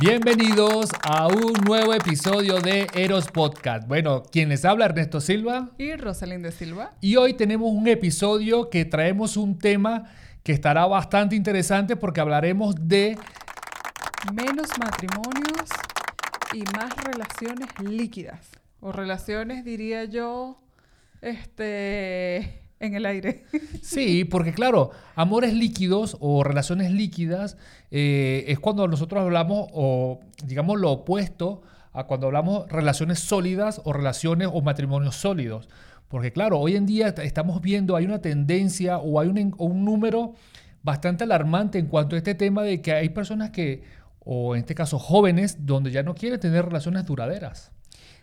Bienvenidos a un nuevo episodio de Eros Podcast. Bueno, quien les habla Ernesto Silva y Rosalinde Silva. Y hoy tenemos un episodio que traemos un tema que estará bastante interesante porque hablaremos de menos matrimonios y más relaciones líquidas o relaciones diría yo este en el aire. Sí, porque claro, amores líquidos o relaciones líquidas eh, es cuando nosotros hablamos, o digamos lo opuesto a cuando hablamos relaciones sólidas o relaciones o matrimonios sólidos. Porque claro, hoy en día estamos viendo, hay una tendencia o hay un, un número bastante alarmante en cuanto a este tema de que hay personas que, o en este caso jóvenes, donde ya no quieren tener relaciones duraderas.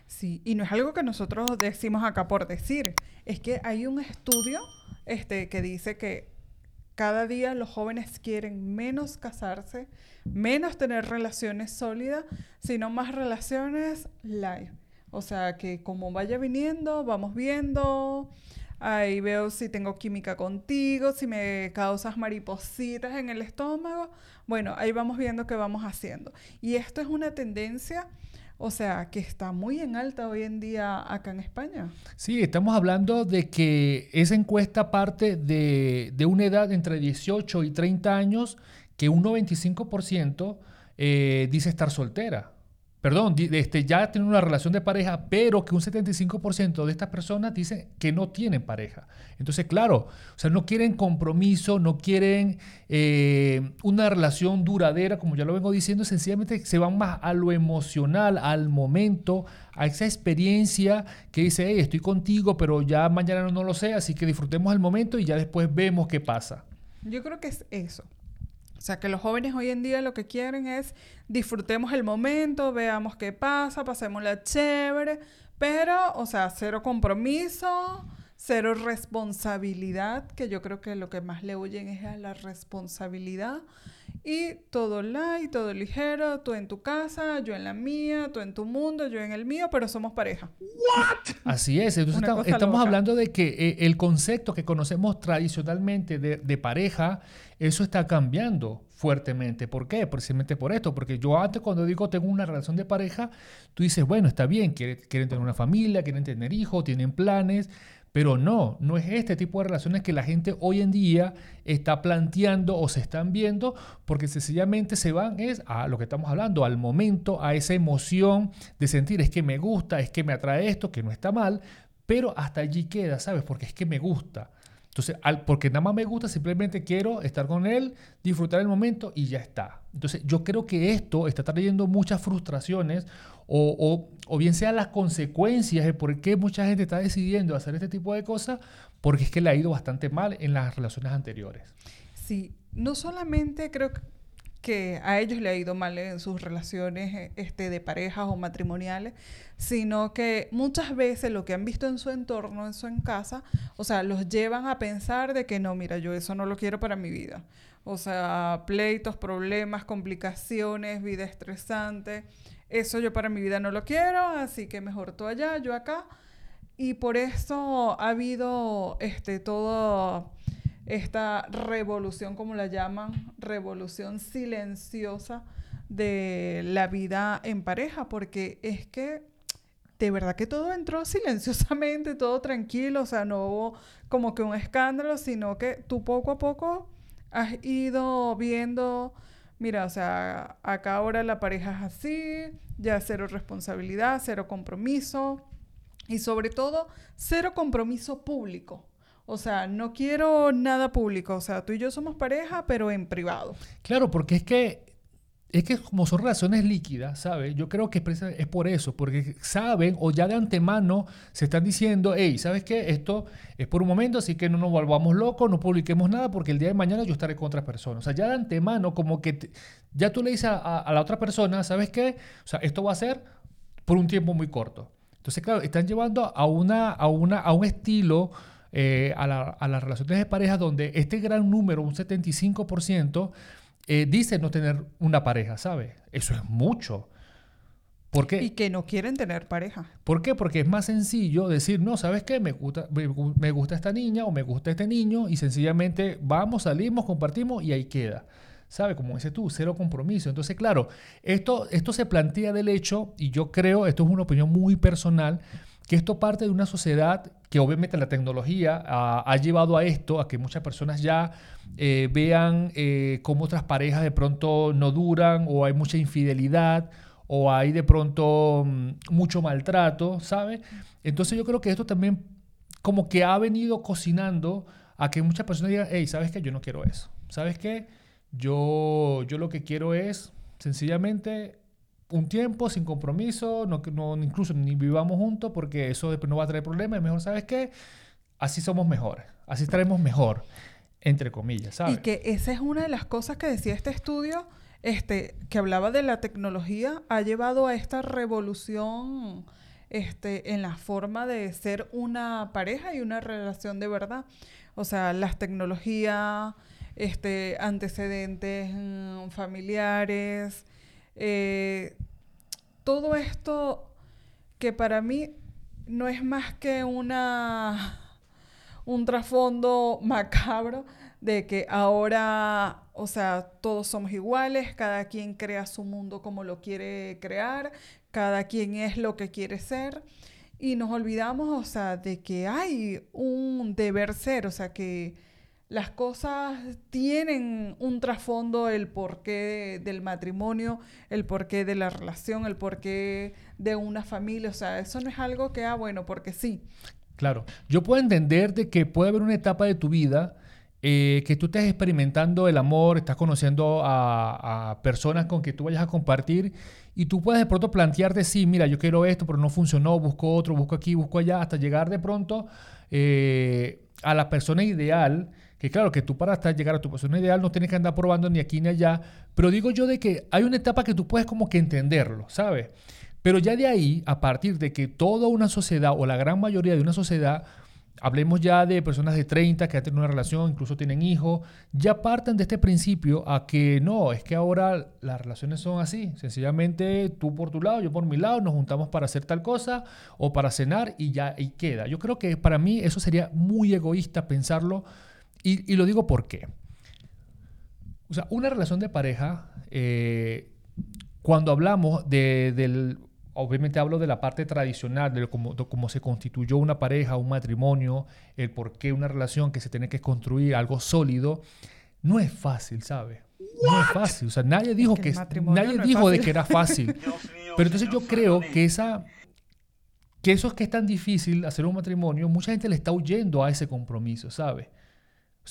Sí, y no es algo que nosotros decimos acá por decir, es que hay un estudio este, que dice que cada día los jóvenes quieren menos casarse, menos tener relaciones sólidas, sino más relaciones live. O sea, que como vaya viniendo, vamos viendo, ahí veo si tengo química contigo, si me causas maripositas en el estómago. Bueno, ahí vamos viendo qué vamos haciendo. Y esto es una tendencia o sea, que está muy en alta hoy en día acá en España. Sí, estamos hablando de que esa encuesta parte de, una edad entre 18 y 30 años que un 95% eh, dice estar soltera perdón, este, ya tienen una relación de pareja, pero que un 75% de estas personas dicen que no tienen pareja. Entonces, claro, o sea, no quieren compromiso, no quieren eh, una relación duradera, como ya lo vengo diciendo, sencillamente se van más a lo emocional, al momento, a esa experiencia que dice, hey, estoy contigo, pero ya mañana no, lo sé, así que disfrutemos el momento y ya después vemos qué pasa. Yo creo que es eso. O sea, que los jóvenes hoy en día lo que quieren es disfrutemos el momento, veamos qué pasa, pasemos la chévere, pero, o sea, cero compromiso, cero responsabilidad, que yo creo que lo que más le huyen es la responsabilidad. Y todo light, todo ligero, tú en tu casa, yo en la mía, tú en tu mundo, yo en el mío, pero somos pareja. Así es. Entonces estamos, hablando de que eh, el concepto que conocemos tradicionalmente de, de, pareja, eso está cambiando fuertemente. ¿Por qué? Precisamente por esto. Porque yo antes cuando digo tengo una relación de pareja, tú dices, bueno, está bien, quieren, quieren tener una familia, quieren tener hijos, tienen planes pero no, no es este tipo de relaciones que la gente hoy en día está planteando o se están viendo, porque sencillamente se van es a lo que estamos hablando, al momento, a esa emoción de sentir es que me gusta, es que me atrae esto, que no está mal, pero hasta allí queda, ¿sabes? Porque es que me gusta. Entonces, al, porque nada más me gusta, simplemente quiero estar con él, disfrutar el momento y ya está. Entonces, yo creo que esto está trayendo muchas frustraciones o, bien sea las consecuencias de por qué mucha gente está decidiendo hacer este tipo de cosas, porque es que le ha ido bastante mal en las relaciones anteriores. Sí, no solamente creo que a ellos le ha ido mal en sus relaciones eh, este, de parejas o matrimoniales, sino que muchas veces lo que han visto en su entorno, en su en casa, o sea, los llevan a pensar de que no, mira, yo eso no lo quiero para mi vida. O sea, pleitos, problemas, complicaciones, vida estresante eso yo para mi vida no lo quiero, así que mejor tú allá, yo acá. Y por eso ha habido este, toda esta revolución, como la llaman, revolución silenciosa de la vida en pareja, porque es que de verdad que todo entró silenciosamente, todo tranquilo, o sea, no hubo como que un escándalo, sino que tú poco a poco has ido viendo mira, o sea, acá ahora la pareja es así, ya cero responsabilidad, cero compromiso y sobre todo cero compromiso público. O sea, no quiero nada público. O sea, tú y yo somos pareja, pero en privado. Claro, porque es que es que como son relaciones líquidas, ¿sabes? Yo creo que es por eso, porque saben o ya de antemano se están diciendo, hey, ¿sabes qué? Esto es por un momento, así que no nos volvamos locos, no publiquemos nada, porque el día de mañana yo estaré con otra persona. O sea, ya de antemano, como que ya tú le dices a, la otra persona, ¿sabes qué? O sea, esto va a ser por un tiempo muy corto. Entonces, claro, están llevando a, una, a, una, a un estilo... Eh, a, a las relaciones de pareja donde este gran número, un 75%, eh, dice no tener una pareja, ¿sabes? Eso es mucho. ¿Por qué? Y que no quieren tener pareja. ¿Por qué? Porque es más sencillo decir, no, ¿sabes qué? Me gusta, me, gusta esta niña o me gusta este niño y sencillamente vamos, salimos, compartimos y ahí queda. ¿Sabe? Como dices tú, cero compromiso. Entonces, claro, esto, esto se plantea del hecho, y yo creo, esto es una opinión muy personal, que esto parte de una sociedad que obviamente la tecnología ha, llevado a esto, a que muchas personas ya eh, vean eh, cómo otras parejas de pronto no duran o hay mucha infidelidad o hay de pronto mm, mucho maltrato, ¿sabe? Entonces yo creo que esto también como que ha venido cocinando a que muchas personas digan, hey, ¿sabes qué? Yo no quiero eso. ¿Sabes qué? Yo, yo lo que quiero es sencillamente un tiempo sin compromiso, no, no, incluso ni vivamos juntos porque eso no va a traer problemas. mejor, ¿sabes qué? Así somos mejores, así estaremos mejor, entre comillas, ¿sabes? Y que esa es una de las cosas que decía este estudio, este, que hablaba de la tecnología, ha llevado a esta revolución este, en la forma de ser una pareja y una relación de verdad. O sea, las tecnologías, este, antecedentes mm, familiares, eh, todo esto que para mí no es más que una un trasfondo macabro de que ahora, o sea, todos somos iguales, cada quien crea su mundo como lo quiere crear, cada quien es lo que quiere ser. Y nos olvidamos, o sea, de que hay un deber ser, o sea, que las cosas tienen un trasfondo, el porqué del matrimonio, el porqué de la relación, el porqué de una familia. O sea, eso no es algo que, ah, bueno, porque sí. Claro, yo puedo entender de que puede haber una etapa de tu vida eh, que tú estés experimentando el amor, estás conociendo a, personas con que tú vayas a compartir y tú puedes de pronto plantearte, sí, mira, yo quiero esto, pero no funcionó, busco otro, busco aquí, busco allá, hasta llegar de pronto eh, a la persona ideal que claro, que tú para hasta llegar a tu persona ideal no tienes que andar probando ni aquí ni allá, pero digo yo de que hay una etapa que tú puedes como que entenderlo, ¿sabes? Pero ya de ahí, a partir de que toda una sociedad o la gran mayoría de una sociedad, hablemos ya de personas de 30 que han tenido una relación, incluso tienen hijos, ya parten de este principio a que no, es que ahora las relaciones son así, sencillamente tú por tu lado, yo por mi lado, nos juntamos para hacer tal cosa o para cenar y ya ahí queda. Yo creo que para mí eso sería muy egoísta pensarlo y, lo digo porque, o sea, una relación de pareja, eh, cuando hablamos de, del, obviamente hablo de la parte tradicional, de cómo, se constituyó una pareja, un matrimonio, el por qué una relación que se tiene que construir, algo sólido, no es fácil, ¿sabes? No es fácil. O sea, nadie dijo que, nadie dijo de que era fácil. Pero entonces yo creo que esa que eso es que es tan difícil hacer un matrimonio, mucha gente le está huyendo a ese compromiso, ¿sabes?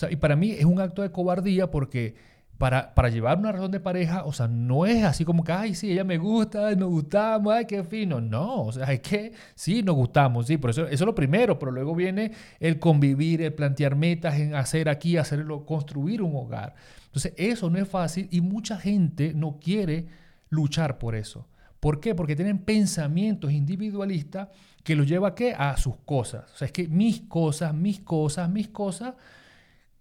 Y para mí es un acto de cobardía porque para, para llevar una razón de pareja, o sea, no es así como que, ay, sí, ella me gusta, nos gustamos, ay, qué fino. No, o sea, es que sí, nos gustamos, sí, por eso, eso es lo primero, pero luego viene el convivir, el plantear metas, en hacer aquí, hacerlo, construir un hogar. Entonces, eso no es fácil y mucha gente no quiere luchar por eso. ¿Por qué? Porque tienen pensamientos individualistas que los lleva qué? A sus cosas. O sea, es que mis cosas, mis cosas, mis cosas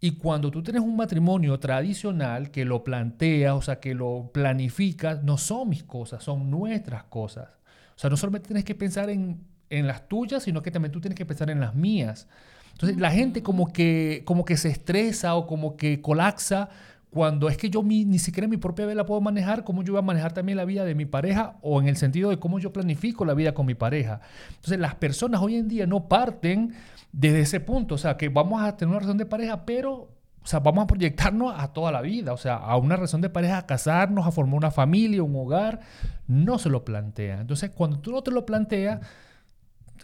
y cuando tú tienes un matrimonio tradicional que lo plantea, o sea, que lo planificas, no son mis cosas, son nuestras cosas. O sea, no solamente tienes que pensar en, en las tuyas, sino que también tú tienes que pensar en las mías. Entonces, la gente como que, como que se estresa o como que colapsa cuando es que yo ni siquiera mi propia vida la puedo manejar, ¿cómo yo voy a manejar también la vida de mi pareja o en el sentido de cómo yo planifico la vida con mi pareja? Entonces, las personas hoy en día no parten desde ese punto, o sea, que vamos a tener una relación de pareja, pero, o sea, vamos a proyectarnos a toda la vida, o sea, a una relación de pareja, a casarnos, a formar una familia, un hogar, no se lo plantea. Entonces, cuando tú no te lo planteas,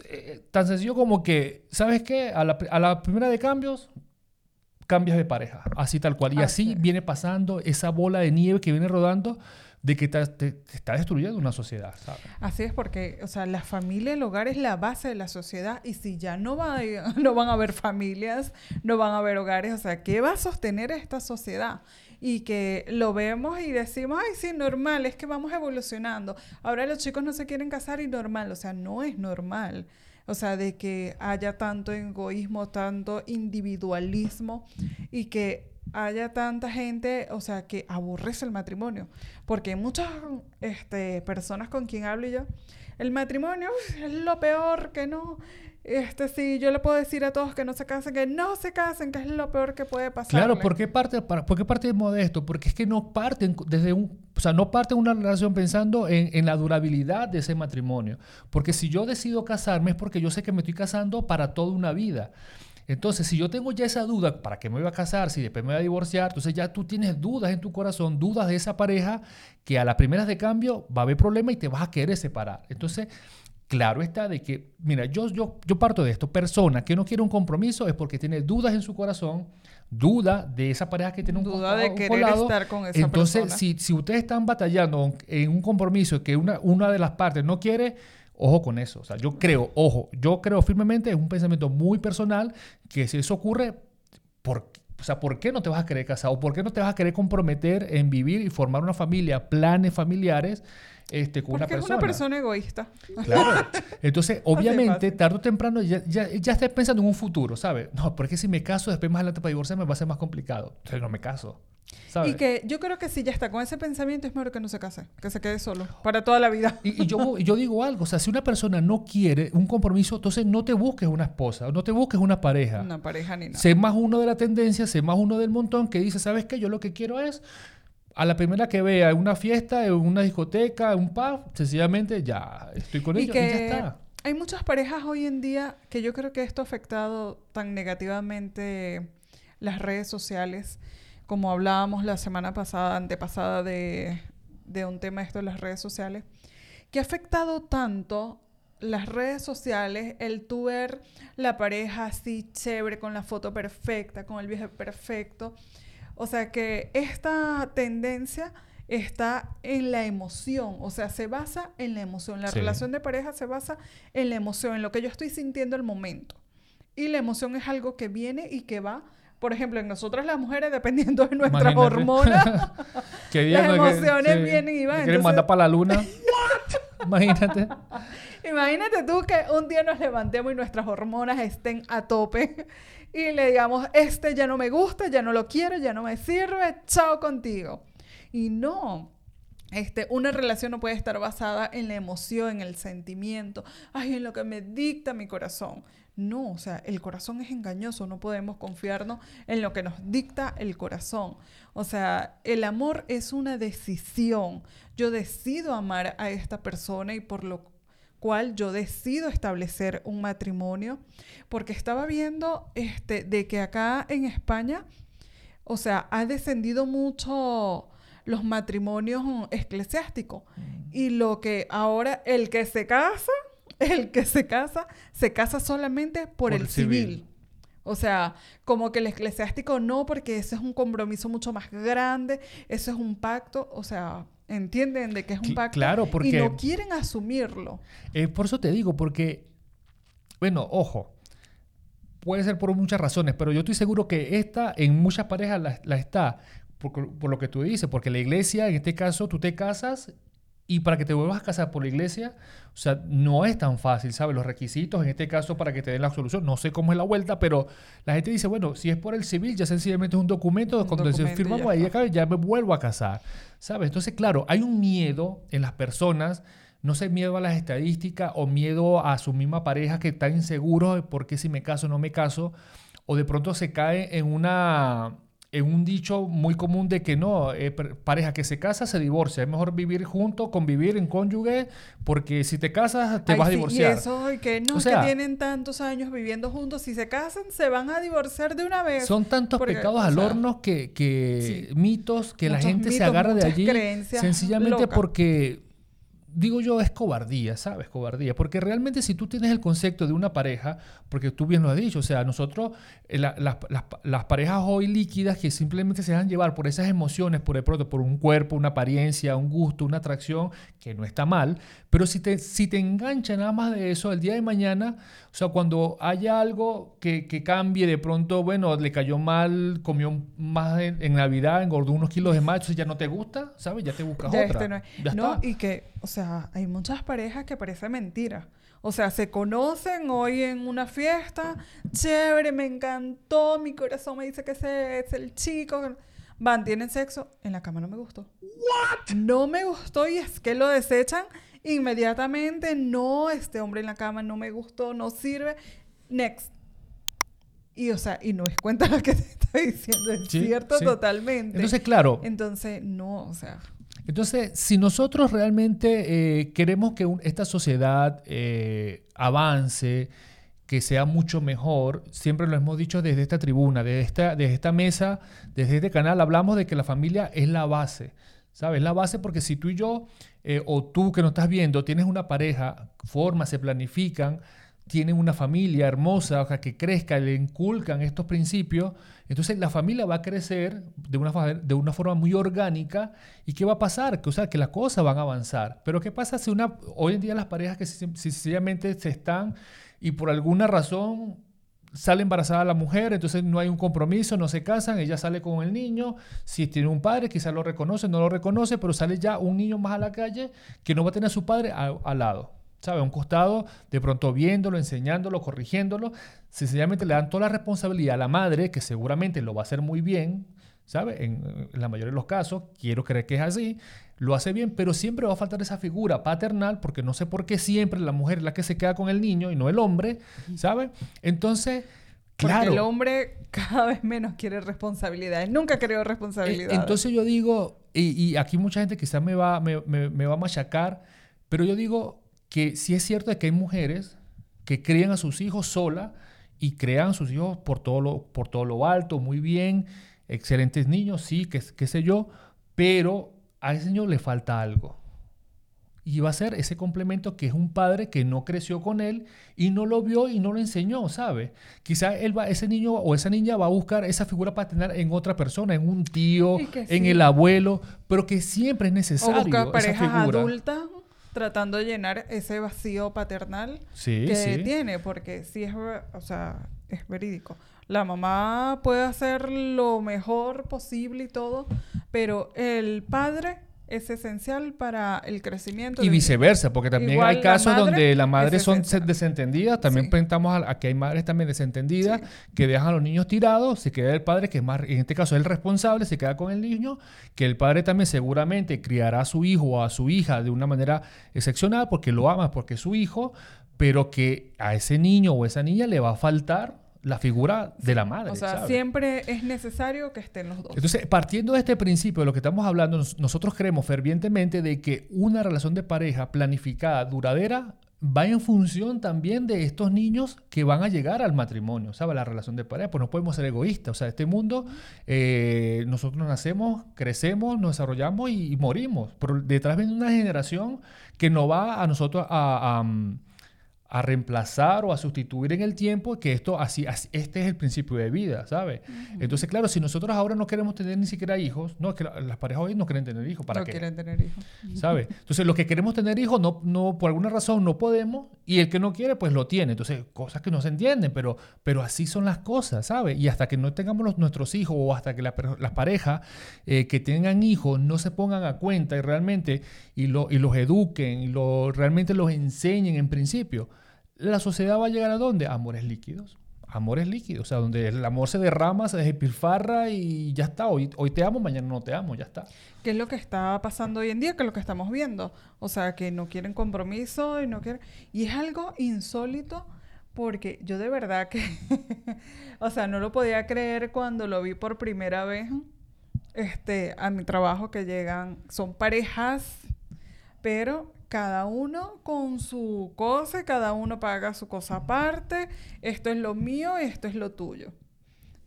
eh, tan sencillo como que, ¿sabes qué? A la primera de cambios, cambias de pareja, así tal cual. Y así viene pasando esa bola de nieve que viene rodando de que te, está destruyendo una sociedad. Así es porque, o sea, la familia, el hogar es la base de la sociedad y si ya no, va, no van a haber familias, no van a haber hogares, o sea, ¿qué va a sostener esta sociedad? Y que lo vemos y decimos, ay, sí, normal, es que vamos evolucionando. Ahora los chicos no se quieren casar y normal, o sea, no es normal. O sea, de que haya tanto egoísmo, tanto individualismo y que haya tanta gente, o sea, que aborrece el matrimonio. Porque muchas este, personas con quien hablo yo, el matrimonio es lo peor que no. Este, sí, yo le puedo decir a todos que no se casen, que no se casen, que es lo peor que puede pasar. Claro, ¿por qué parte, por qué parte de modesto? Porque es que no parten desde un, o sea, no parten una relación pensando en, en, la durabilidad de ese matrimonio. Porque si yo decido casarme es porque yo sé que me estoy casando para toda una vida. Entonces, si yo tengo ya esa duda, ¿para qué me voy a casar? Si después me voy a divorciar, entonces ya tú tienes dudas en tu corazón, dudas de esa pareja, que a las primeras de cambio va a haber problema y te vas a querer separar. Entonces, Claro está de que, mira, yo, yo, yo parto de esto, persona que no quiere un compromiso es porque tiene dudas en su corazón, duda de esa pareja que tiene un Duda de querer estar con esa Entonces, si, si ustedes están batallando en un compromiso que una, una de las partes no quiere, ojo con eso. O sea, yo creo, ojo, yo creo firmemente, es un pensamiento muy personal, que si eso ocurre, ¿por O sea, ¿por qué no te vas a querer casar? ¿O por qué no te vas a querer comprometer en vivir y formar una familia, planes familiares este, con una persona. es una persona egoísta. Claro. Entonces, obviamente, tarde o temprano ya, ya, ya estás pensando en un futuro, ¿sabes? No, porque si me caso después más adelante para divorciarme va a ser más complicado. Entonces no me caso. Y que yo creo que si ya está con ese pensamiento es mejor que no se case, que se quede solo para toda la vida. Y, yo, yo digo algo, o sea, si una persona no quiere un compromiso, entonces no te busques una esposa, no te busques una pareja. Una pareja ni nada. Sé más uno de la tendencia, sé más uno del montón que dice, ¿sabes qué? Yo lo que quiero es a la primera que vea en una fiesta, en una discoteca, en un pub, sencillamente ya estoy con ellos y ya está. Hay muchas parejas hoy en día que yo creo que esto ha afectado tan negativamente las redes sociales, como hablábamos la semana pasada, antepasada de, de un tema esto de las redes sociales, que ha afectado tanto las redes sociales, el tu ver la pareja así chévere, con la foto perfecta, con el viaje perfecto, o sea que esta tendencia está en la emoción, o sea, se basa en la emoción. La relación de pareja se basa en la emoción, en lo que yo estoy sintiendo el momento. Y la emoción es algo que viene y que va. Por ejemplo, en nosotras las mujeres, dependiendo de nuestras hormonas, las emociones vienen y van. ¿Quieren mandar para la luna? Imagínate. Imagínate tú que un día nos levantemos y nuestras hormonas estén a tope y le digamos, este ya no me gusta, ya no lo quiero, ya no me sirve, chao contigo. Y no, este, una relación no puede estar basada en la emoción, en el sentimiento, ay, en lo que me dicta mi corazón. No, o sea, el corazón es engañoso, no podemos confiarnos en lo que nos dicta el corazón. O sea, el amor es una decisión. Yo decido amar a esta persona y por lo cual yo decido establecer un matrimonio, porque estaba viendo este, de que acá en España, o sea, ha descendido mucho los matrimonios eclesiásticos. Mm. Y lo que ahora, el que se casa, el que se casa, se casa solamente por, el civil. O sea, como que el eclesiástico no, porque ese es un compromiso mucho más grande, ese es un pacto, o sea, entienden de que es un pacto claro, porque, y no quieren asumirlo. Eh, por eso te digo, porque, bueno, ojo, puede ser por muchas razones, pero yo estoy seguro que esta en muchas parejas la, está, por, por, lo que tú dices, porque la iglesia, en este caso, tú te casas y para que te vuelvas a casar por la iglesia, o sea, no es tan fácil, ¿sabes? Los requisitos, en este caso, para que te den la solución, no sé cómo es la vuelta, pero la gente dice, bueno, si es por el civil, ya sencillamente es un documento, cuando se firmamos ahí acá, ya me vuelvo a casar, ¿sabes? Entonces, claro, hay un miedo en las personas, no sé, miedo a las estadísticas o miedo a su misma pareja que están inseguros de por qué si me caso o no me caso, o de pronto se cae en una en un dicho muy común de que no, eh, pareja que se casa se divorcia. Es mejor vivir juntos, convivir en cónyuge, porque si te casas te vas a divorciar. Y eso, que no, que tienen tantos años viviendo juntos, si se casan se van a divorciar de una vez. Son tantos pecados al horno que, que mitos que la gente se agarra de allí sencillamente porque digo yo, es cobardía, ¿sabes? Cobardía. Porque realmente si tú tienes el concepto de una pareja, porque tú bien lo has dicho, o sea, nosotros, eh, las parejas hoy líquidas que simplemente se dejan llevar por esas emociones, por el por un cuerpo, una apariencia, un gusto, una atracción, que no está mal, pero si te, si te engancha nada más de eso, el día de mañana, o sea, cuando haya algo que, que cambie, de pronto, bueno, le cayó mal, comió más en, Navidad, engordó unos kilos de macho, ya no te gusta, ¿sabes? Ya te buscas otra. Este no, no y que, o sea, hay muchas parejas que parece mentira. O sea, se conocen hoy en una fiesta, chévere, me encantó, mi corazón me dice que ese es el chico. Van, tienen sexo, en la cama no me gustó. ¿What? No me gustó y es que lo desechan inmediatamente. No, este hombre en la cama no me gustó, no sirve. Next. Y, o sea, y no es cuenta lo que te estoy diciendo, es cierto totalmente. Entonces, claro. Entonces, no, o sea. Entonces, si nosotros realmente eh, queremos que esta sociedad eh, avance, que sea mucho mejor, siempre lo hemos dicho desde esta tribuna, desde esta, desde esta mesa, desde este canal, hablamos de que la familia es la base. ¿Sabes? La base porque si tú y yo, eh, o tú que no estás viendo, tienes una pareja, formas, se planifican, tienen una familia hermosa, o sea, que crezca, le inculcan estos principios, entonces la familia va a crecer de una, de una forma muy orgánica y ¿qué va a pasar? Que, o sea, que las cosas van a avanzar. Pero ¿qué pasa si una, hoy en día las parejas que sencillamente se están y por alguna razón sale embarazada la mujer, entonces no hay un compromiso, no se casan, ella sale con el niño, si tiene un padre, quizás lo reconoce, no lo reconoce, pero sale ya un niño más a la calle que no va a tener a su padre al lado. ¿sabe? A un costado, de pronto viéndolo, enseñándolo, corrigiéndolo. Sencillamente le dan toda la responsabilidad a la madre, que seguramente lo va a hacer muy bien, ¿sabe? En, la mayoría de los casos, quiero creer que es así, lo hace bien, pero siempre va a faltar esa figura paternal, porque no sé por qué siempre la mujer es la que se queda con el niño y no el hombre, ¿sabe? Entonces... Claro. Porque el hombre cada vez menos quiere responsabilidades. Nunca creo responsabilidades. Entonces yo digo, y, aquí mucha gente quizás me va, me, me va a machacar, pero yo digo, que sí es cierto que hay mujeres que crían a sus hijos sola y crean a sus hijos por todo lo, por todo lo alto, muy bien, excelentes niños, sí, qué, qué sé yo, pero a ese niño le falta algo. Y va a ser ese complemento que es un padre que no creció con él y no lo vio y no lo enseñó, ¿sabe? Quizá él va, ese niño o esa niña va a buscar esa figura paternal en otra persona, en un tío, en el abuelo, pero que siempre es necesario o buscar parejas adultas tratando de llenar ese vacío paternal que tiene, porque sí es, o sea, es verídico. La mamá puede hacer lo mejor posible y todo, pero el padre es esencial para el crecimiento. Y viceversa, porque también hay casos donde las madres son desentendidas. También pensamos a, que hay madres también desentendidas que dejan a los niños tirados, se queda el padre, que es más, en este caso es el responsable, se queda con el niño, que el padre también seguramente criará a su hijo o a su hija de una manera excepcional porque lo ama, porque es su hijo, pero que a ese niño o esa niña le va a faltar la figura de la madre. O sea, siempre es necesario que estén los dos. Entonces, partiendo de este principio, de lo que estamos hablando, nosotros creemos fervientemente de que una relación de pareja planificada, duradera, va en función también de estos niños que van a llegar al matrimonio, ¿sabes? La relación de pareja, pues no podemos ser egoístas. O sea, este mundo, eh, nosotros nacemos, crecemos, nos desarrollamos y, morimos. Pero detrás viene una generación que no va a nosotros a a reemplazar o a sustituir en el tiempo, que esto así, este es el principio de vida, ¿sabes? Entonces, claro, si nosotros ahora no queremos tener ni siquiera hijos, no, es que las parejas hoy no quieren tener hijos, ¿para no qué? quieren tener hijos. ¿Sabes? Entonces, los que queremos tener hijos, no, no, por alguna razón no podemos, y el que no quiere, pues lo tiene. Entonces, cosas que no se entienden, pero, pero así son las cosas, ¿sabes? Y hasta que no tengamos los, nuestros hijos o hasta que las parejas eh, que tengan hijos no se pongan a cuenta y realmente y, lo, y los eduquen y lo, realmente los enseñen en principio, la sociedad va a llegar a dónde? amores líquidos. Amores líquidos, o sea, donde el amor se derrama, se despilfarra y ya está. Hoy, hoy te amo, mañana no te amo, ya está. ¿Qué es lo que está pasando hoy en día? Que es lo que estamos viendo. O sea, que no quieren compromiso y no quieren... Y es algo insólito porque yo de verdad que... o sea, no lo podía creer cuando lo vi por primera vez este, a mi trabajo que llegan... Son parejas, pero cada uno con su cosa, cada uno paga su cosa aparte, esto es lo mío, esto es lo tuyo.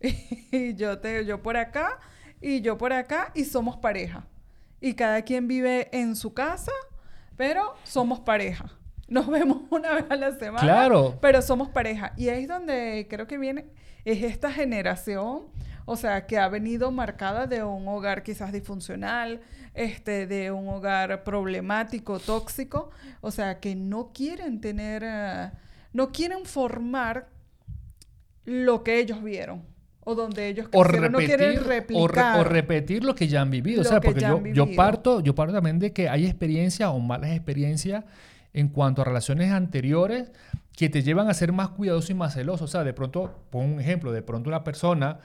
y yo te yo por acá y yo por acá y somos pareja. Y cada quien vive en su casa, pero somos pareja. Nos vemos una vez a la semana, claro. pero somos pareja. Y ahí es donde creo que viene es esta generación o sea, que ha venido marcada de un hogar quizás disfuncional, este, de un hogar problemático, tóxico, o sea, que no quieren tener, eh, no quieren formar lo que ellos vieron o donde ellos o repetir, no quieren replicar. O, repetir lo que ya han vivido. o sea, porque yo, yo, parto, yo parto también de que hay experiencias o malas experiencias en cuanto a relaciones anteriores que te llevan a ser más cuidadoso y más celoso. O sea, de pronto, pongo un ejemplo, de pronto una persona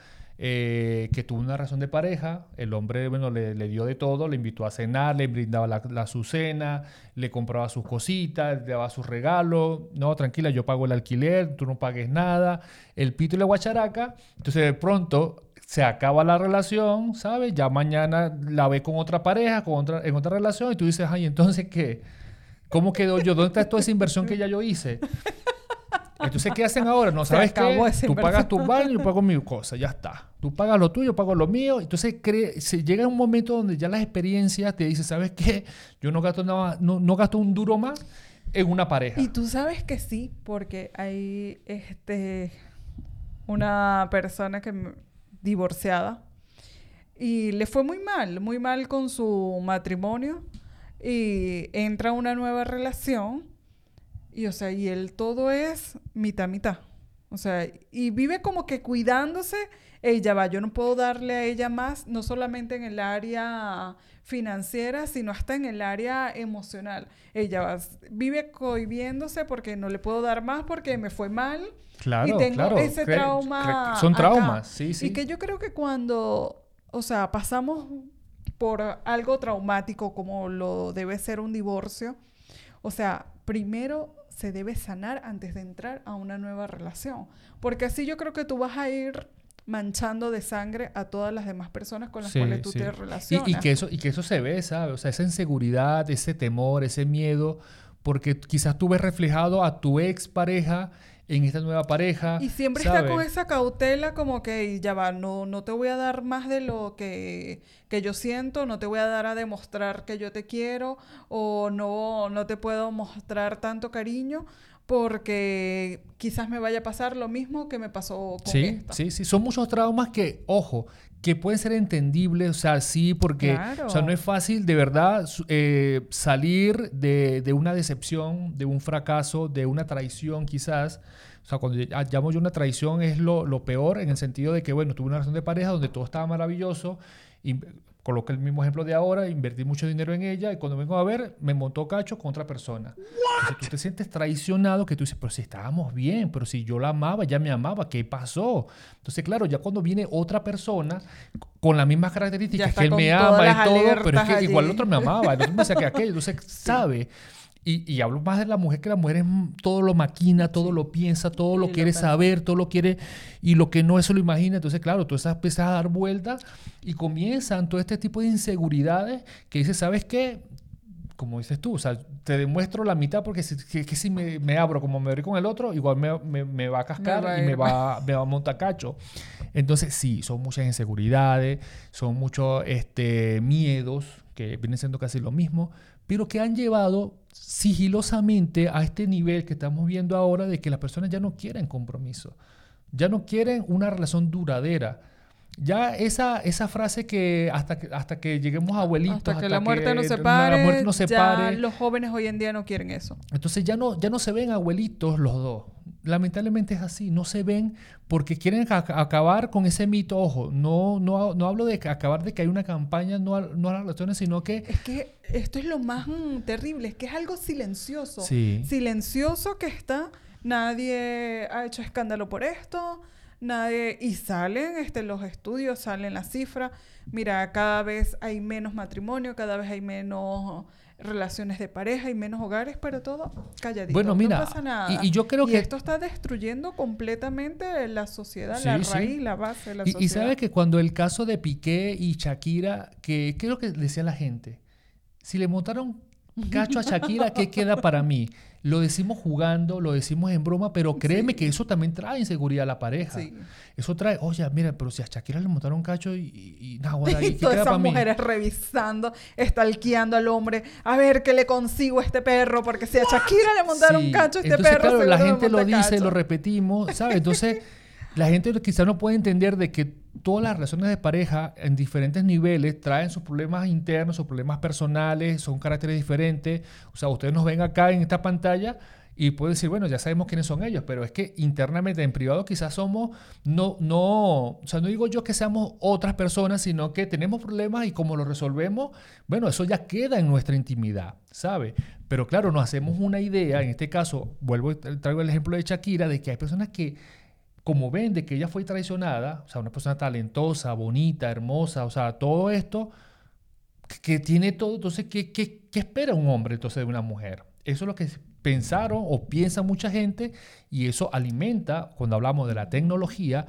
eh, que tuvo una razón de pareja, el hombre bueno, le, dio de todo, le invitó a cenar, le brindaba la, la, su cena, le compraba sus cositas, le daba sus regalos, no, tranquila, yo pago el alquiler, tú no pagues nada, el pito y la guacharaca, entonces de pronto se acaba la relación, ¿sabes? Ya mañana la ve con otra pareja, con otra, en otra relación, y tú dices, ay, entonces, ¿qué? ¿Cómo quedó yo? ¿Dónde está toda esa inversión que ya yo hice? Entonces, ¿qué hacen ahora? No sabes qué. Tú pagas tu baño, yo pago mi cosa, ya está. Tú pagas lo tuyo, yo pago lo mío. Entonces, se llega un momento donde ya las experiencias te dicen, ¿sabes qué? Yo no gasto nada, no, no gasto un duro más en una pareja. Y tú sabes que sí, porque hay este una persona que divorciada y le fue muy mal, muy mal con su matrimonio y entra a una nueva relación y o sea, y él todo es mitad mitad. O sea, y vive como que cuidándose. Ella va, yo no puedo darle a ella más, no solamente en el área financiera, sino hasta en el área emocional. Ella va, vive cohibiéndose porque no le puedo dar más porque me fue mal. Claro, y tengo claro. ese trauma. Son traumas, sí, sí. Y que yo creo que cuando, o sea, pasamos por algo traumático como lo debe ser un divorcio, o sea, primero se debe sanar antes de entrar a una nueva relación. Porque así yo creo que tú vas a ir manchando de sangre a todas las demás personas con las cuales tú te relacionas. Y, que eso, y que eso se ve, ¿sabes? O sea, esa inseguridad, ese temor, ese miedo, porque quizás tú ves reflejado a tu ex pareja en esta nueva pareja. Y siempre está con esa cautela como que ya va, no, no te voy a dar más de lo que, que, yo siento, no te voy a dar a demostrar que yo te quiero o no, no te puedo mostrar tanto cariño porque quizás me vaya a pasar lo mismo que me pasó con sí, Sí, sí, son muchos traumas que, ojo, que pueden ser entendibles, o sea, sí, porque o sea, no es fácil de verdad eh, salir de, de, una decepción, de un fracaso, de una traición quizás. O sea, cuando llamo yo una traición es lo, lo peor en el sentido de que, bueno, tuve una relación de pareja donde todo estaba maravilloso y coloqué el mismo ejemplo de ahora, invertí mucho dinero en ella y cuando vengo a ver, me montó cacho con otra persona. Entonces tú te sientes traicionado que tú dices, pero si estábamos bien, pero si yo la amaba, ya me amaba, ¿qué pasó? Entonces, claro, ya cuando viene otra persona con las mismas características, que él me ama y todo, pero es que igual el otro me amaba, el otro me decía que aquello, entonces sabe. Y, y, hablo más de la mujer que la mujer es todo lo maquina, todo lo piensa, todo lo quiere saber, todo lo quiere y lo que no eso lo imagina. Entonces, claro, tú empiezas a dar vueltas y comienzan todo este tipo de inseguridades que dices, ¿sabes qué? Como dices tú, o sea, te demuestro la mitad porque si, que, si me, me, abro como me abrí con el otro, igual me, me, me va a cascar y me va, me va a montar cacho. Entonces, sí, son muchas inseguridades, son muchos este, miedos que vienen siendo casi lo mismo, pero que han llevado sigilosamente a este nivel que estamos viendo ahora de que las personas ya no quieren compromiso, ya no quieren una relación duradera. Ya esa, esa frase que hasta que, hasta que lleguemos a abuelitos, hasta que la muerte nos separe, no ya los jóvenes hoy en día no quieren eso. Entonces ya no, ya no se ven abuelitos los dos. Lamentablemente es así, no se ven porque quieren acabar con ese mito. Ojo, no, no, no hablo de acabar de que hay una campaña no a, no a las relaciones, sino que... Es que esto es lo más mm, terrible, es que es algo silencioso. Silencioso que está, nadie ha hecho escándalo por esto, nadie... Y salen este, los estudios, salen las cifras. Mira, cada vez hay menos matrimonio, cada vez hay menos relaciones de pareja y menos hogares, pero todo calladito. Bueno, mira, no pasa nada. Y, yo creo que esto está destruyendo completamente la sociedad, la raíz, la base de la y, sociedad. Y sabes que cuando el caso de Piqué y Shakira, que ¿qué es lo que decía la gente? Si le montaron cacho a Shakira, ¿qué queda para mí? Lo decimos jugando, lo decimos en broma, pero créeme que eso también trae inseguridad a la pareja. Eso trae, oye, mira, pero si a Shakira le montaron cacho y, y, y todas esas mujeres revisando, estalqueando al hombre, a ver qué le consigo a este perro, porque si a Shakira le montaron cacho a este Entonces, perro, claro, la gente lo dice, lo repetimos, ¿sabes? Entonces, la gente quizá no puede entender de que todas las relaciones de pareja en diferentes niveles traen sus problemas internos, sus problemas personales, son caracteres diferentes. O sea, ustedes nos ven acá en esta pantalla y puede decir, bueno, ya sabemos quiénes son ellos, pero es que internamente, en privado, quizás somos, no, no, o sea, no digo yo que seamos otras personas, sino que tenemos problemas y como lo resolvemos, bueno, eso ya queda en nuestra intimidad, ¿sabe? Pero claro, nos hacemos una idea, en este caso, vuelvo, traigo el ejemplo de Shakira, de que hay personas que, como ven de que ella fue traicionada, o sea, una persona talentosa, bonita, hermosa, o sea, todo esto, que tiene todo, entonces, ¿qué, qué, qué espera un hombre entonces de una mujer? Eso es lo que pensaron o piensa mucha gente y eso alimenta, cuando hablamos de la tecnología,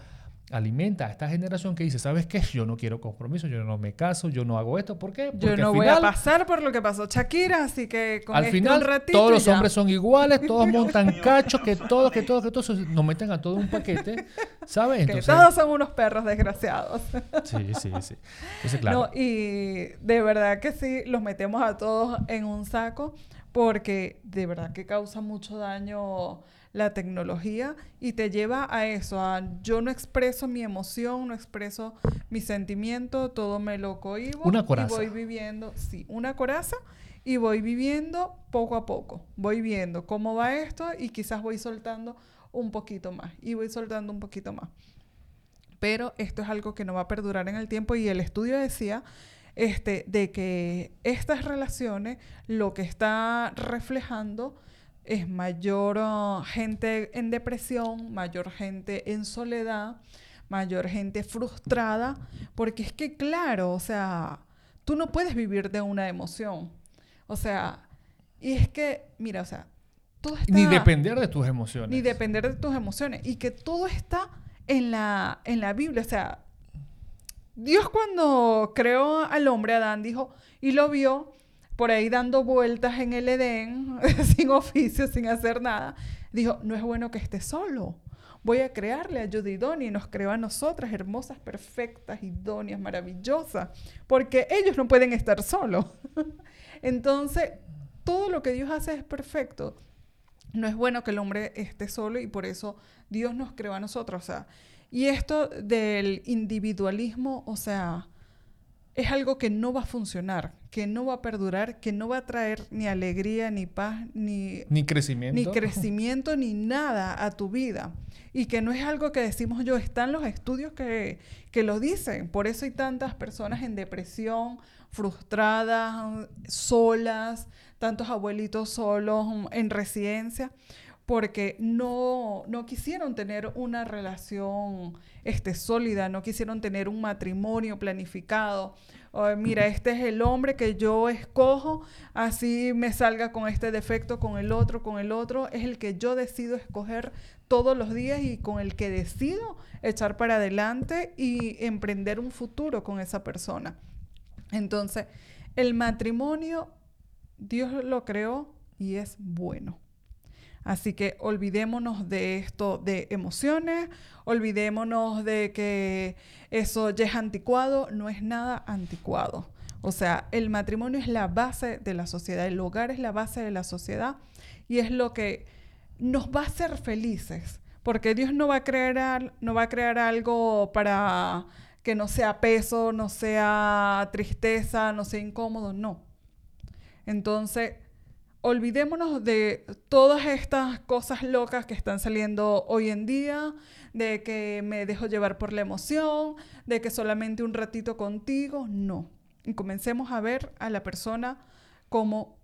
alimenta a esta generación que dice, ¿sabes qué? Yo no quiero compromiso, yo no me caso, yo no hago esto. ¿Por qué? Porque yo no voy a pasar por lo que pasó Shakira, así que con al final todos los hombres son iguales, todos montan cachos, que todos, que todos, que todos nos meten a todo un paquete, ¿sabes? que todos son unos perros desgraciados. sí, sí, sí. Entonces, claro. No, y de verdad que sí, los metemos a todos en un saco porque de verdad que causa mucho daño la tecnología y te lleva a eso, a yo no expreso mi emoción, no expreso mi sentimiento, todo me lo cohibo una coraza. y voy viviendo, sí, una coraza y voy viviendo poco a poco, voy viendo cómo va esto y quizás voy soltando un poquito más y voy soltando un poquito más. Pero esto es algo que no va a perdurar en el tiempo y el estudio decía este, de que estas relaciones lo que está reflejando es mayor uh, gente en depresión, mayor gente en soledad, mayor gente frustrada, porque es que claro, o sea, tú no puedes vivir de una emoción. O sea, y es que, mira, o sea, todo está... Ni depender de tus emociones. Ni depender de tus emociones. Y que todo está en la, en la Biblia. O sea, Dios cuando creó al hombre, Adán dijo, y lo vio por ahí dando vueltas en el Edén, sin oficio, sin hacer nada, dijo, no es bueno que esté solo. Voy a crearle a Judy y nos creó a nosotras, hermosas, perfectas, idóneas, maravillosas, porque ellos no pueden estar solos. Entonces, todo lo que Dios hace es perfecto. No es bueno que el hombre esté solo y por eso Dios nos creó a nosotros. O sea, y esto del individualismo, o sea, es algo que no va a funcionar, que no va a perdurar, que no va a traer ni alegría, ni paz, ni, ni crecimiento. Ni crecimiento, ni nada a tu vida. Y que no es algo que decimos yo, están los estudios que, que lo dicen. Por eso hay tantas personas en depresión, frustradas, solas, tantos abuelitos solos en residencia porque no, no quisieron tener una relación este, sólida, no quisieron tener un matrimonio planificado. mira, este es el hombre que yo escojo, así me salga con este defecto, con el otro, con el otro, es el que yo decido escoger todos los días y con el que decido echar para adelante y emprender un futuro con esa persona. Entonces, el matrimonio, Dios lo creó y es bueno. Así que olvidémonos de esto de emociones, olvidémonos de que eso ya es anticuado, no es nada anticuado. O sea, el matrimonio es la base de la sociedad, el hogar es la base de la sociedad y es lo que nos va a hacer felices, porque Dios no va a crear, no va a crear algo para que no sea peso, no sea tristeza, no sea incómodo, no. Entonces, olvidémonos de todas estas cosas locas que están saliendo hoy en día, de que me dejo llevar por la emoción, de que solamente un ratito contigo, no. Y comencemos a ver a la persona como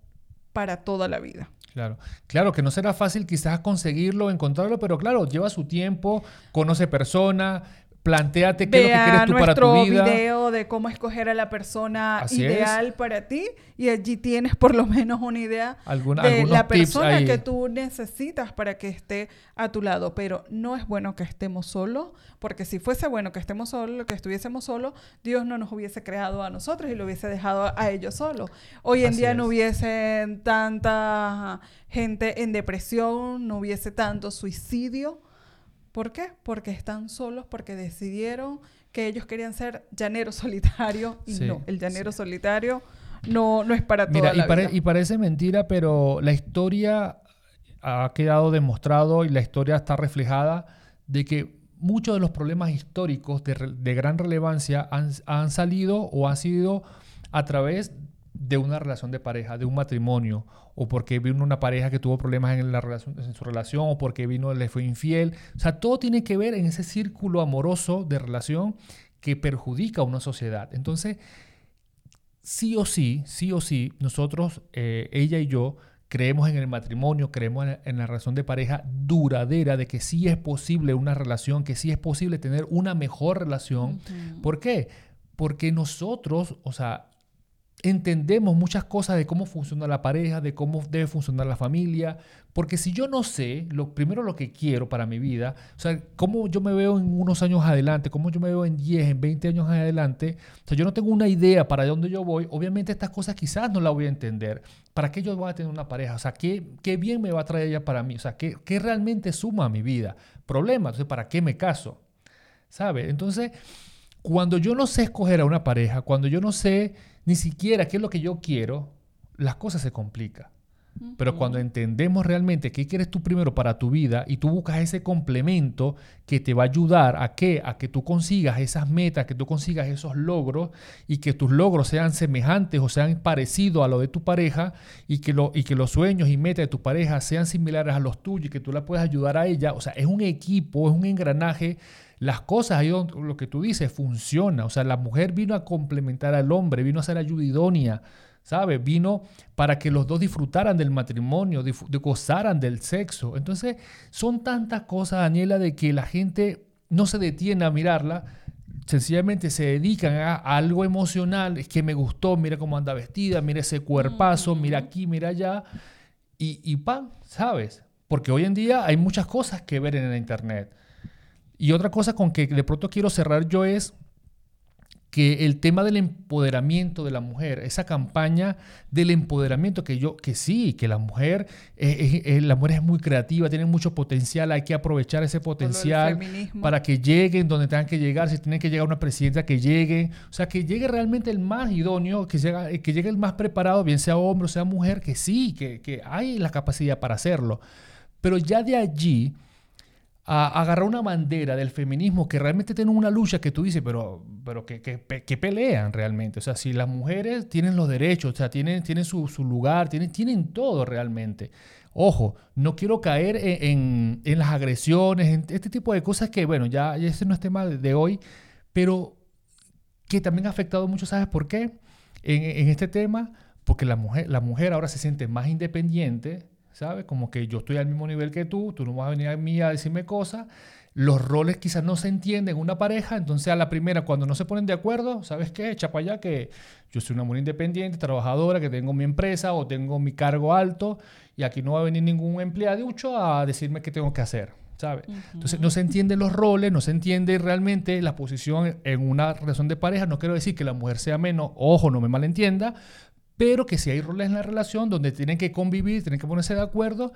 para toda la vida. Claro, claro que no será fácil quizás conseguirlo, encontrarlo, pero claro, lleva su tiempo, conoce persona, Plantéate qué es lo que quieres tú para tu vida. video de cómo escoger a la persona ideal para ti y allí tienes por lo menos una idea de la persona que tú necesitas para que esté a tu lado. Pero no es bueno que estemos solos, porque si fuese bueno que estemos solos, que estuviésemos solos, Dios no nos hubiese creado a nosotros y lo hubiese dejado a ellos solos. Hoy en día no hubiese tanta gente en depresión, no hubiese tanto suicidio ¿Por qué? Porque están solos, porque decidieron que ellos querían ser llaneros solitarios y no, el llanero solitario no, no es para toda Mira, y, y parece mentira, pero la historia ha quedado demostrado y la historia está reflejada de que muchos de los problemas históricos de, de gran relevancia han, han, salido o han sido a través de una relación de pareja, de un matrimonio, o porque vino una pareja que tuvo problemas en, la relación, en su relación, o porque vino, le fue infiel. O sea, todo tiene que ver en ese círculo amoroso de relación que perjudica a una sociedad. Entonces, sí o sí, sí o sí, nosotros, eh, ella y yo, creemos en el matrimonio, creemos en, la relación de pareja duradera, de que sí es posible una relación, que sí es posible tener una mejor relación. ¿Por qué? Porque nosotros, o sea, entendemos muchas cosas de cómo funciona la pareja, de cómo debe funcionar la familia, porque si yo no sé, lo primero lo que quiero para mi vida, o sea, cómo yo me veo en unos años adelante, cómo yo me veo en 10, en 20 años adelante, o sea, yo no tengo una idea para dónde yo voy, obviamente estas cosas quizás no las voy a entender. ¿Para qué yo voy a tener una pareja? O sea, ¿qué, qué bien me va a traer ella para mí? O sea, ¿qué, qué realmente suma a mi vida? Problema, entonces, ¿para qué me caso? ¿Sabe? Entonces, cuando yo no sé escoger a una pareja, cuando yo no sé ni siquiera qué es lo que yo quiero, las cosas se complican. Pero cuando entendemos realmente qué quieres tú primero para tu vida y tú buscas ese complemento que te va a ayudar a que a que tú consigas esas metas, que tú consigas esos logros y que tus logros sean semejantes o sean parecidos a lo de tu pareja y que, lo, y que los sueños y metas de tu pareja sean similares a los tuyos y que tú la puedas ayudar a ella, o sea, es un equipo, es un engranaje. Las cosas, ahí lo que tú dices, funciona. O sea, la mujer vino a complementar al hombre, vino a ser ayuda idónea, ¿sabes? Vino para que los dos disfrutaran del matrimonio, de, gozaran del sexo. Entonces, son tantas cosas, Daniela, de que la gente no se detiene a mirarla, sencillamente se dedican a, algo emocional, es que me gustó, mira cómo anda vestida, mira ese cuerpazo, mira aquí, mira allá, y, y pan, ¿sabes? Porque hoy en día hay muchas cosas que ver en la internet. Y otra cosa con que de pronto quiero cerrar yo es que el tema del empoderamiento de la mujer, esa campaña del empoderamiento que yo, que sí, que la mujer, la mujer es muy creativa, tiene mucho potencial, hay que aprovechar ese potencial para que lleguen donde tengan que llegar, si tiene que llegar una presidenta, que llegue, o sea, que llegue realmente el más idóneo, que, que llegue el más preparado, bien sea hombre o sea mujer, que sí, que, que hay la capacidad para hacerlo. Pero ya de allí a agarrar una bandera del feminismo que realmente tiene una lucha que tú dices, pero, pero que, que, pelean realmente. O sea, si las mujeres tienen los derechos, o sea, tienen, tienen su, lugar, tienen, tienen todo realmente. Ojo, no quiero caer en, en, las agresiones, en este tipo de cosas que, bueno, ya, ya ese no es tema de hoy, pero que también ha afectado mucho, ¿sabes por qué? En, en este tema, porque la mujer, la mujer ahora se siente más independiente, ¿sabes? Como que yo estoy al mismo nivel que tú, tú no vas a venir a mí a decirme cosas. Los roles quizás no se entienden en una pareja, entonces a la primera, cuando no se ponen de acuerdo, ¿sabes qué? Echa para allá que yo soy una mujer independiente, trabajadora, que tengo mi empresa o tengo mi cargo alto y aquí no va a venir ningún empleado a decirme qué tengo que hacer, ¿sabes? Entonces no se entienden los roles, no se entiende realmente la posición en una relación de pareja. No quiero decir que la mujer sea menos, ojo, no me malentienda, pero que si hay roles en la relación donde tienen que convivir, tienen que ponerse de acuerdo,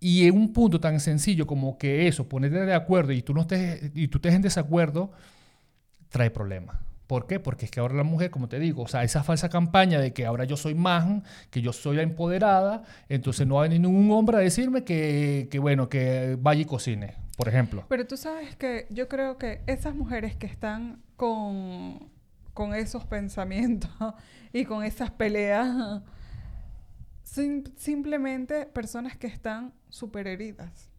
y en un punto tan sencillo como que eso, ponerte de acuerdo y tú, no estés, y tú estés en desacuerdo, trae problemas. ¿Por qué? Porque es que ahora la mujer, como te digo, o sea, esa falsa campaña de que ahora yo soy más, que yo soy la empoderada, entonces no hay ningún hombre a decirme que, que, bueno, que vaya y cocine, por ejemplo. Pero tú sabes que yo creo que esas mujeres que están con con esos pensamientos y con esas peleas. simplemente personas que están súper heridas.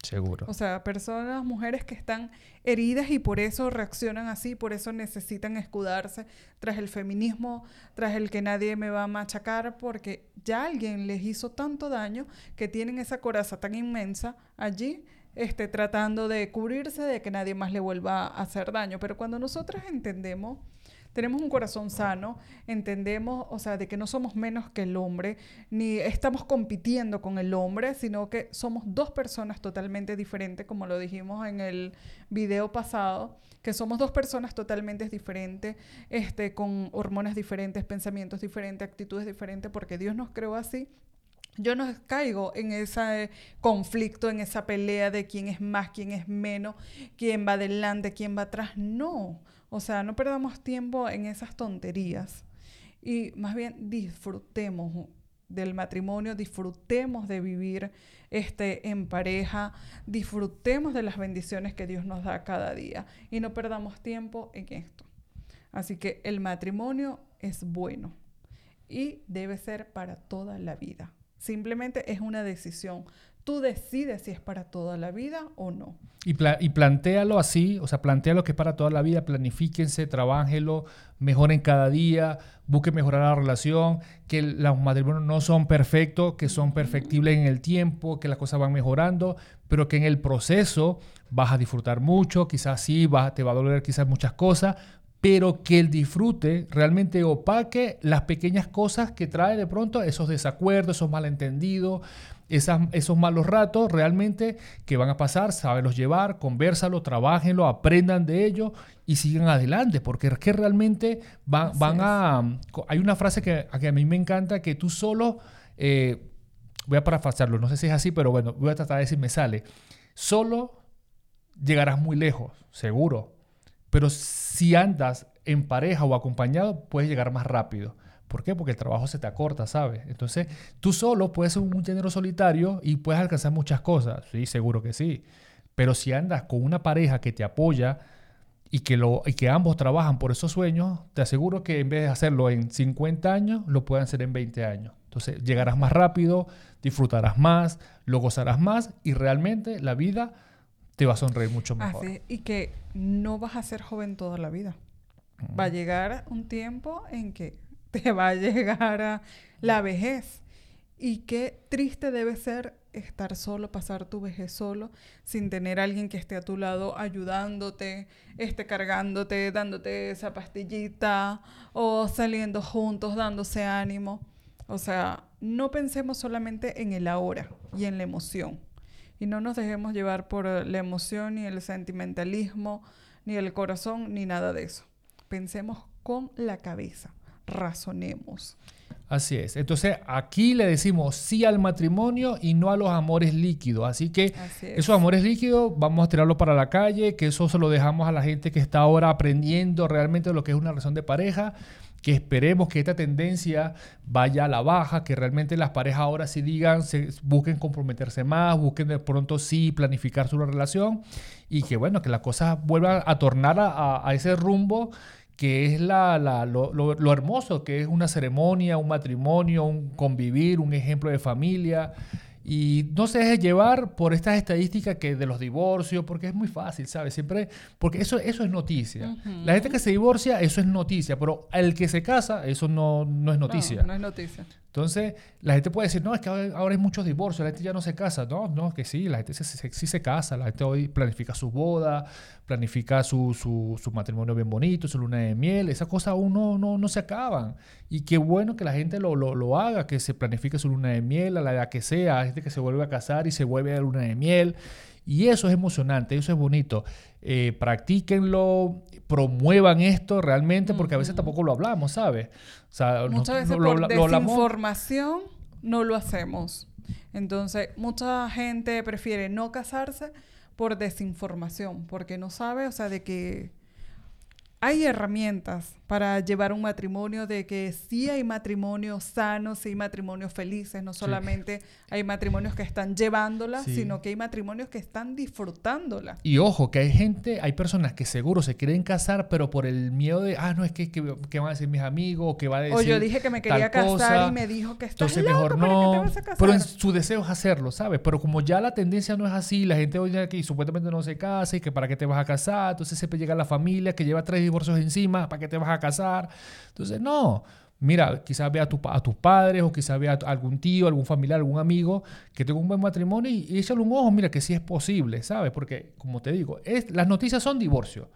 Seguro. O sea, personas, mujeres que están heridas y por eso reaccionan así, por eso necesitan escudarse tras el feminismo, tras el que nadie me va a machacar, porque ya alguien les hizo tanto daño que tienen esa coraza tan inmensa allí, este, tratando de cubrirse de que nadie más le vuelva a hacer daño. Pero cuando nosotras entendemos tenemos un corazón sano, entendemos, o sea, de que no somos menos que el hombre, ni estamos compitiendo con el hombre, sino que somos dos personas totalmente diferentes, como lo dijimos en el video pasado, que somos dos personas totalmente diferentes, este, con hormonas diferentes, pensamientos diferentes, actitudes diferentes, porque Dios nos creó así yo no caigo en ese conflicto, en esa pelea de quién es más, quién es menos, quién va adelante, quién va atrás. No. O sea, no perdamos tiempo en esas tonterías y más bien disfrutemos del matrimonio, disfrutemos de vivir este, en pareja, disfrutemos de las bendiciones que Dios nos da cada día y no perdamos tiempo en esto. Así que el matrimonio es bueno y debe ser para toda la vida. Simplemente es una decisión. Tú decides si es para toda la vida o no. Y, y plantealo así, o sea, plantealo que es para toda la vida, planifíquense, trabájenlo, mejoren cada día, busquen mejorar la relación, que los matrimonios no son perfectos, que son perfectibles en el tiempo, que las cosas van mejorando, pero que en el proceso vas a disfrutar mucho, quizás sí, va, te va a doler quizás muchas cosas, pero que el disfrute realmente opaque las pequeñas cosas que trae de pronto esos desacuerdos, esos malentendidos, esos malos ratos realmente que van a pasar, sábelos llevar, convérsalo, trabajenlo, aprendan de ello y sigan adelante, porque es que realmente van, van a... Hay una frase que, que, a mí me encanta, que tú solo... Eh, voy a parafrasearlo, no sé si es así, pero bueno, voy a tratar de decir, me sale. Solo llegarás muy lejos, seguro, pero si andas en pareja o acompañado, puedes llegar más rápido. ¿Por qué? Porque el trabajo se te acorta, ¿sabes? Entonces, tú solo puedes ser un género solitario y puedes alcanzar muchas cosas. Sí, seguro que sí. Pero si andas con una pareja que te apoya y que, lo, y que ambos trabajan por esos sueños, te aseguro que en vez de hacerlo en 50 años, lo pueden hacer en 20 años. Entonces, llegarás más rápido, disfrutarás más, lo gozarás más y realmente la vida te va a sonreír mucho mejor. Así, y que no vas a ser joven toda la vida. Va a llegar un tiempo en que te va a llegar a la vejez. Y qué triste debe ser estar solo, pasar tu vejez solo, sin tener a alguien que esté a tu lado ayudándote, esté cargándote, dándote esa pastillita o saliendo juntos, dándose ánimo. O sea, no pensemos solamente en el ahora y en la emoción y no nos dejemos llevar por la emoción, ni el sentimentalismo, ni el corazón, ni nada de eso. Pensemos con la cabeza, razonemos. Así es. Entonces aquí le decimos sí al matrimonio y no a los amores líquidos. Así que esos amores líquidos vamos a tirarlo para la calle, que eso se lo dejamos a la gente que está ahora aprendiendo realmente lo que es una relación de pareja que esperemos que esta tendencia vaya a la baja, que realmente las parejas ahora sí digan, se, busquen comprometerse más, busquen de pronto sí planificar su relación y que bueno, que las cosas vuelvan a tornar a, ese rumbo que es la, lo, lo, hermoso, que es una ceremonia, un matrimonio, un convivir, un ejemplo de familia. Y no se deje llevar por estas estadísticas que de los divorcios, porque es muy fácil, ¿sabes? Siempre, porque eso, eso es noticia. La gente que se divorcia, eso es noticia, pero el que se casa, eso no, no es noticia. No, no es noticia. Entonces, la gente puede decir, no, es que ahora hay muchos divorcios, la gente ya no se casa. No, no, que sí, la gente sí se casa, la gente hoy planifica su boda, planifica su, su, su matrimonio bien bonito, su luna de miel, esas cosas aún no, no, no se acaban. Y qué bueno que la gente lo, lo, lo, haga, que se planifique su luna de miel a la edad que sea, hay gente que se vuelve a casar y se vuelve a la luna de miel. Y eso es emocionante, eso es bonito. Eh, practíquenlo, promuevan esto realmente, porque a veces tampoco lo hablamos, ¿sabes? O sea, Muchas veces por desinformación no lo hacemos. Entonces, mucha gente prefiere no casarse por desinformación, porque no sabe, o sea, de que hay herramientas para llevar un matrimonio de que sí hay matrimonios sanos, sí hay matrimonios felices, no solamente hay matrimonios que están llevándola, sino que hay matrimonios que están disfrutándola. Y ojo, que hay gente, hay personas que seguro se quieren casar, pero por el miedo de, ah, no, es que, que, van a decir mis amigos, o que va a decir. O yo dije que me quería casar y me dijo que estás Entonces mejor no. Pero su deseo es hacerlo, ¿sabes? Pero como ya la tendencia no es así, la gente hoy aquí supuestamente no se casa y que para qué te vas a casar, entonces siempre llega la familia que lleva tres divorcios encima, ¿para qué te vas a casar? Entonces, no. Mira, quizás vea a, tu, a tus padres o quizás vea a algún tío, algún familiar, algún amigo que tenga un buen matrimonio y, échale un ojo, mira que sí es posible, ¿sabes? Porque, como te digo, es, las noticias son divorcio.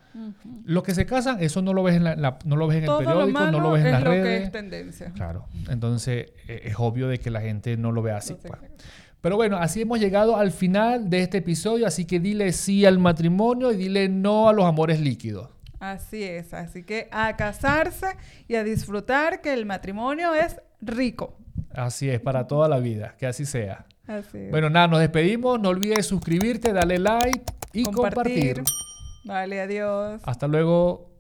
Los que se casan, eso no lo ves en, la, no lo ves en el periódico, no lo ves en las redes. Que es tendencia. Claro. Entonces, e, es obvio de que la gente no lo ve así. Pues. Pero bueno, así hemos llegado al final de este episodio, así que dile sí al matrimonio y dile no a los amores líquidos. Así es, así que a casarse y a disfrutar que el matrimonio es rico. Así es, para toda la vida, que así sea. Así es. Bueno, nada, nos despedimos, no olvides suscribirte, darle like y compartir. compartir. Vale, adiós. Hasta luego.